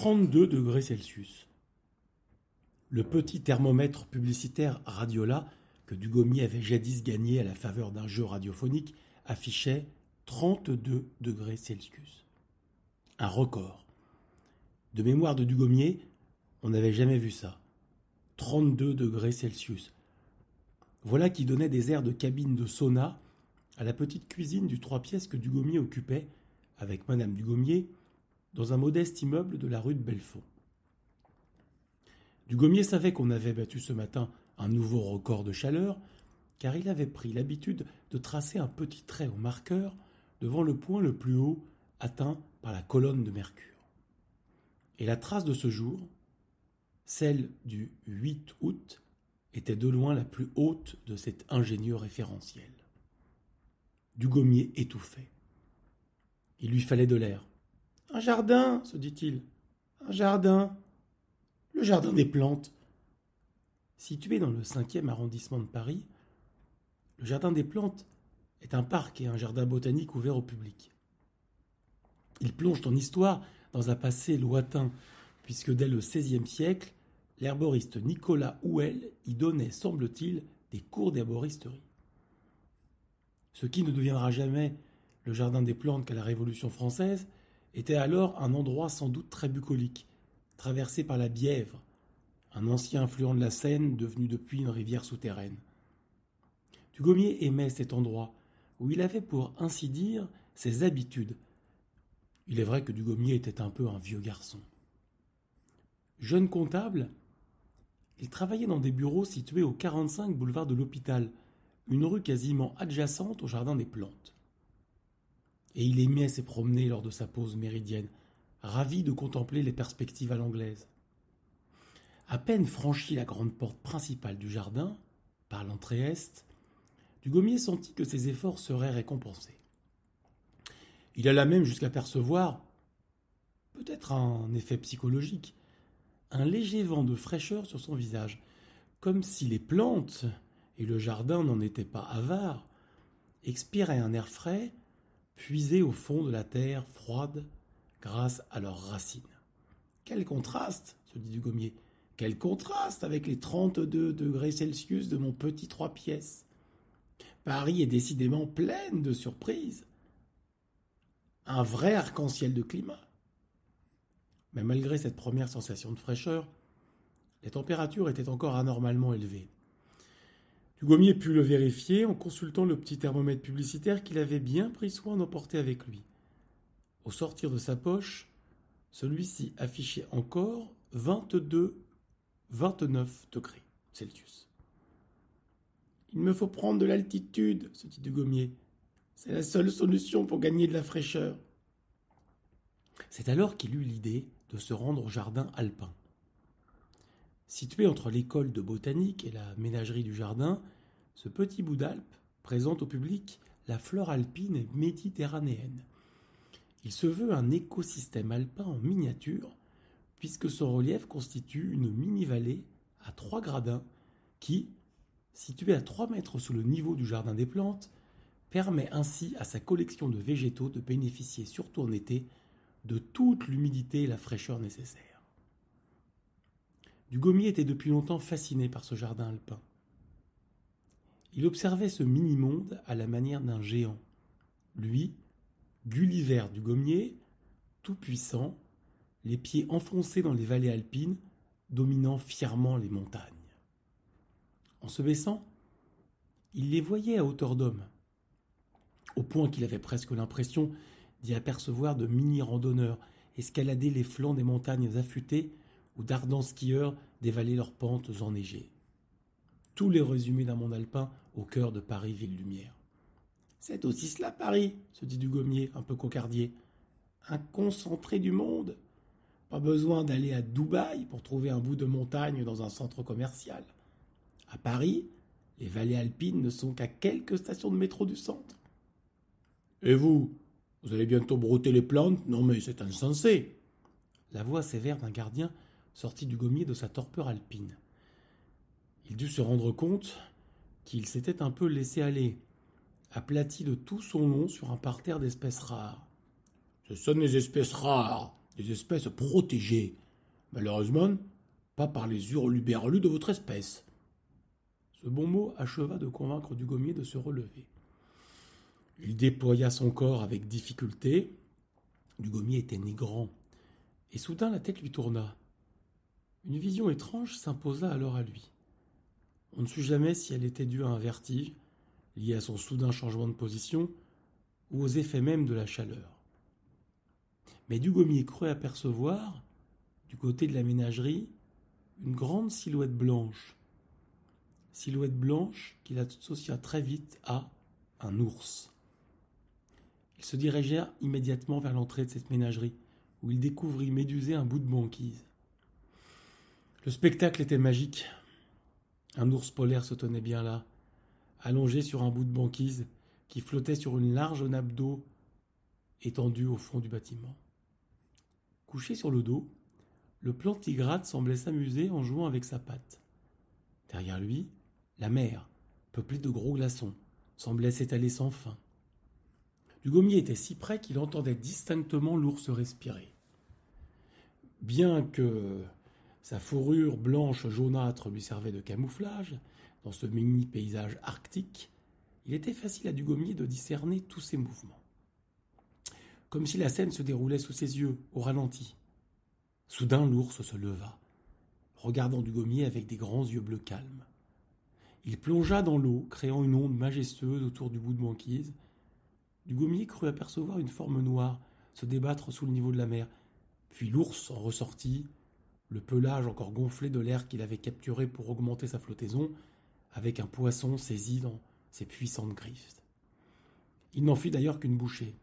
32 degrés Celsius. Le petit thermomètre publicitaire Radiola, que Dugommier avait jadis gagné à la faveur d'un jeu radiophonique, affichait 32 degrés Celsius. Un record. De mémoire de Dugommier, on n'avait jamais vu ça. 32 degrés Celsius. Voilà qui donnait des airs de cabine de sauna à la petite cuisine du trois pièces que Dugommier occupait, avec Madame Dugommier, dans un modeste immeuble de la rue de Belfond. Dugommier savait qu'on avait battu ce matin un nouveau record de chaleur, car il avait pris l'habitude de tracer un petit trait au marqueur devant le point le plus haut atteint par la colonne de Mercure. Et la trace de ce jour, celle du 8 août, était de loin la plus haute de cet ingénieux référentiel. Dugommier étouffait. Il lui fallait de l'air. Un jardin, se dit-il. Un jardin. Le jardin des plantes. Situé dans le cinquième arrondissement de Paris, le jardin des plantes est un parc et un jardin botanique ouvert au public. Il plonge en histoire dans un passé lointain, puisque dès le XVIe siècle, l'herboriste Nicolas Houel y donnait, semble-t-il, des cours d'herboristerie. Ce qui ne deviendra jamais le jardin des plantes qu'à la Révolution française était alors un endroit sans doute très bucolique, traversé par la Bièvre, un ancien affluent de la Seine devenu depuis une rivière souterraine. Dugommier aimait cet endroit, où il avait pour ainsi dire ses habitudes. Il est vrai que Dugommier était un peu un vieux garçon. Jeune comptable, il travaillait dans des bureaux situés au 45 boulevard de l'Hôpital, une rue quasiment adjacente au jardin des plantes. Et il aimait se promener lors de sa pause méridienne, ravi de contempler les perspectives à l'anglaise. À peine franchi la grande porte principale du jardin, par l'entrée est, Dugommier sentit que ses efforts seraient récompensés. Il alla même jusqu'à percevoir, peut-être un effet psychologique, un léger vent de fraîcheur sur son visage, comme si les plantes, et le jardin n'en étaient pas avares, expiraient un air frais, puisé au fond de la terre froide grâce à leurs racines. Quel contraste, se dit Dugommier, quel contraste avec les 32 degrés Celsius de mon petit trois pièces. Paris est décidément pleine de surprises. Un vrai arc-en-ciel de climat. Mais malgré cette première sensation de fraîcheur, les températures étaient encore anormalement élevées. Dugommier put le vérifier en consultant le petit thermomètre publicitaire qu'il avait bien pris soin d'emporter avec lui. Au sortir de sa poche, celui-ci affichait encore 22, 29 degrés Celsius. Il me faut prendre de l'altitude, se dit Dugommier. C'est la seule solution pour gagner de la fraîcheur. C'est alors qu'il eut l'idée de se rendre au jardin alpin. Situé entre l'école de botanique et la ménagerie du jardin, ce petit bout d'Alpe présente au public la flore alpine méditerranéenne. Il se veut un écosystème alpin en miniature, puisque son relief constitue une mini-vallée à trois gradins qui, située à trois mètres sous le niveau du jardin des plantes, permet ainsi à sa collection de végétaux de bénéficier surtout en été de toute l'humidité et la fraîcheur nécessaires. Dugommier était depuis longtemps fasciné par ce jardin alpin. Il observait ce mini-monde à la manière d'un géant. Lui, Gulliver Dugommier, tout puissant, les pieds enfoncés dans les vallées alpines, dominant fièrement les montagnes. En se baissant, il les voyait à hauteur d'homme, au point qu'il avait presque l'impression d'y apercevoir de mini-randonneurs escalader les flancs des montagnes affûtées où d'ardents skieurs dévalaient leurs pentes enneigées. Tous les résumés d'un monde alpin au cœur de Paris Ville-Lumière. C'est aussi cela Paris, se dit Dugommier, un peu cocardier. Un concentré du monde. Pas besoin d'aller à Dubaï pour trouver un bout de montagne dans un centre commercial. À Paris, les vallées alpines ne sont qu'à quelques stations de métro du centre. Et vous Vous allez bientôt brouter les plantes? Non mais c'est insensé. La voix sévère d'un gardien sortit du gommier de sa torpeur alpine. Il dut se rendre compte qu'il s'était un peu laissé aller, aplati de tout son long sur un parterre d'espèces rares. Ce sont des espèces rares, des espèces protégées. Malheureusement, pas par les hurluberlus de votre espèce. Ce bon mot acheva de convaincre Dugommier de se relever. Il déploya son corps avec difficulté. Dugommier était né grand, et soudain la tête lui tourna. Une vision étrange s'imposa alors à lui. On ne sut jamais si elle était due à un vertige, lié à son soudain changement de position, ou aux effets mêmes de la chaleur. Mais Dugommier crut apercevoir, du côté de la ménagerie, une grande silhouette blanche. Silhouette blanche qu'il associa très vite à un ours. Il se dirigea immédiatement vers l'entrée de cette ménagerie, où il découvrit médusé un bout de banquise. Le spectacle était magique. Un ours polaire se tenait bien là, allongé sur un bout de banquise qui flottait sur une large nappe d'eau étendue au fond du bâtiment. Couché sur le dos, le plantigrade semblait s'amuser en jouant avec sa patte. Derrière lui, la mer, peuplée de gros glaçons, semblait s'étaler sans fin. Dugommier était si près qu'il entendait distinctement l'ours respirer. Bien que sa fourrure blanche jaunâtre lui servait de camouflage dans ce mini paysage arctique, il était facile à Dugommier de discerner tous ses mouvements. Comme si la scène se déroulait sous ses yeux, au ralenti. Soudain l'ours se leva, regardant Dugommier avec des grands yeux bleus calmes. Il plongea dans l'eau, créant une onde majestueuse autour du bout de banquise. Dugommier crut apercevoir une forme noire se débattre sous le niveau de la mer. Puis l'ours en ressortit, le pelage encore gonflé de l'air qu'il avait capturé pour augmenter sa flottaison, avec un poisson saisi dans ses puissantes griffes. Il n'en fit d'ailleurs qu'une bouchée.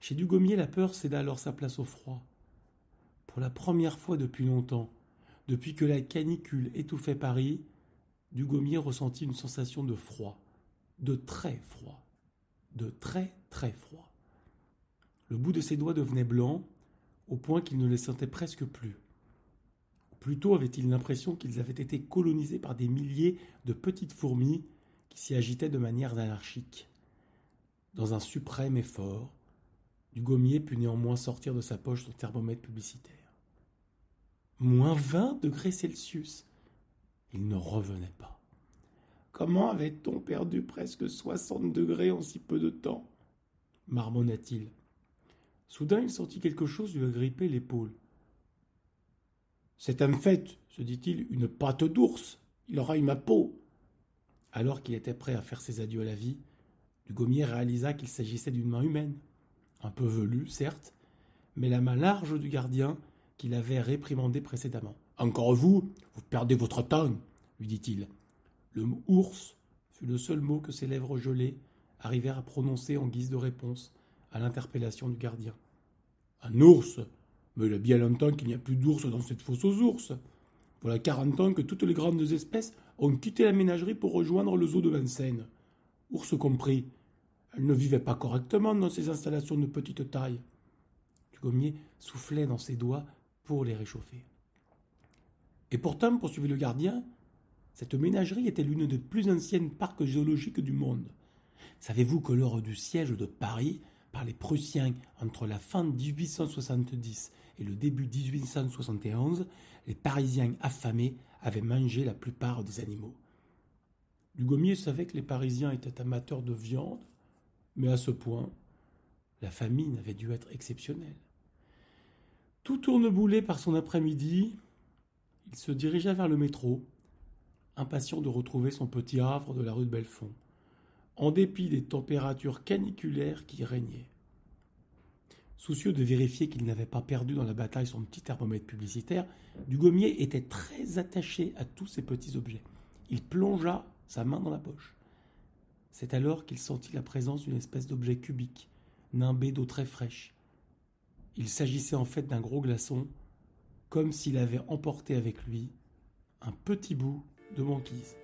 Chez Dugommier, la peur céda alors sa place au froid. Pour la première fois depuis longtemps, depuis que la canicule étouffait Paris, Dugommier ressentit une sensation de froid, de très froid, de très très froid. Le bout de ses doigts devenait blanc, au point qu'il ne les sentait presque plus. Plutôt avait-il l'impression qu'ils avaient été colonisés par des milliers de petites fourmis qui s'y agitaient de manière anarchique. Dans un suprême effort, Dugommier put néanmoins sortir de sa poche son thermomètre publicitaire. Moins vingt degrés Celsius. Il ne revenait pas. Comment avait-on perdu presque soixante degrés en si peu de temps? Marmonna-t-il. Soudain, il sentit quelque chose lui agripper l'épaule. C'est un fait, se dit-il, une pâte d'ours. Il aura eu ma peau. Alors qu'il était prêt à faire ses adieux à la vie, Dugommier réalisa qu'il s'agissait d'une main humaine. Un peu velue, certes, mais la main large du gardien qu'il avait réprimandé précédemment. Encore vous, vous perdez votre temps, lui dit-il. Le mot ours fut le seul mot que ses lèvres gelées arrivèrent à prononcer en guise de réponse à l'interpellation du gardien. Un ours Mais il a bien longtemps qu'il n'y a plus d'ours dans cette fosse aux ours. Voilà quarante ans que toutes les grandes espèces ont quitté la ménagerie pour rejoindre le zoo de Vincennes. Ours compris. Elles ne vivaient pas correctement dans ces installations de petite taille. Dugommier soufflait dans ses doigts pour les réchauffer. Et pourtant, poursuivit le gardien, cette ménagerie était l'une des plus anciennes parcs géologiques du monde. Savez-vous que lors du siège de Paris par les Prussiens entre la fin de 1870 et le début 1871, les Parisiens affamés avaient mangé la plupart des animaux. Dugommier savait que les Parisiens étaient amateurs de viande, mais à ce point, la famine avait dû être exceptionnelle. Tout tourneboulé par son après-midi, il se dirigea vers le métro, impatient de retrouver son petit havre de la rue de Belfond, en dépit des températures caniculaires qui régnaient. Soucieux de vérifier qu'il n'avait pas perdu dans la bataille son petit thermomètre publicitaire, Dugommier était très attaché à tous ces petits objets. Il plongea sa main dans la poche. C'est alors qu'il sentit la présence d'une espèce d'objet cubique, nimbé d'eau très fraîche, il s'agissait en fait d'un gros glaçon, comme s'il avait emporté avec lui un petit bout de banquise.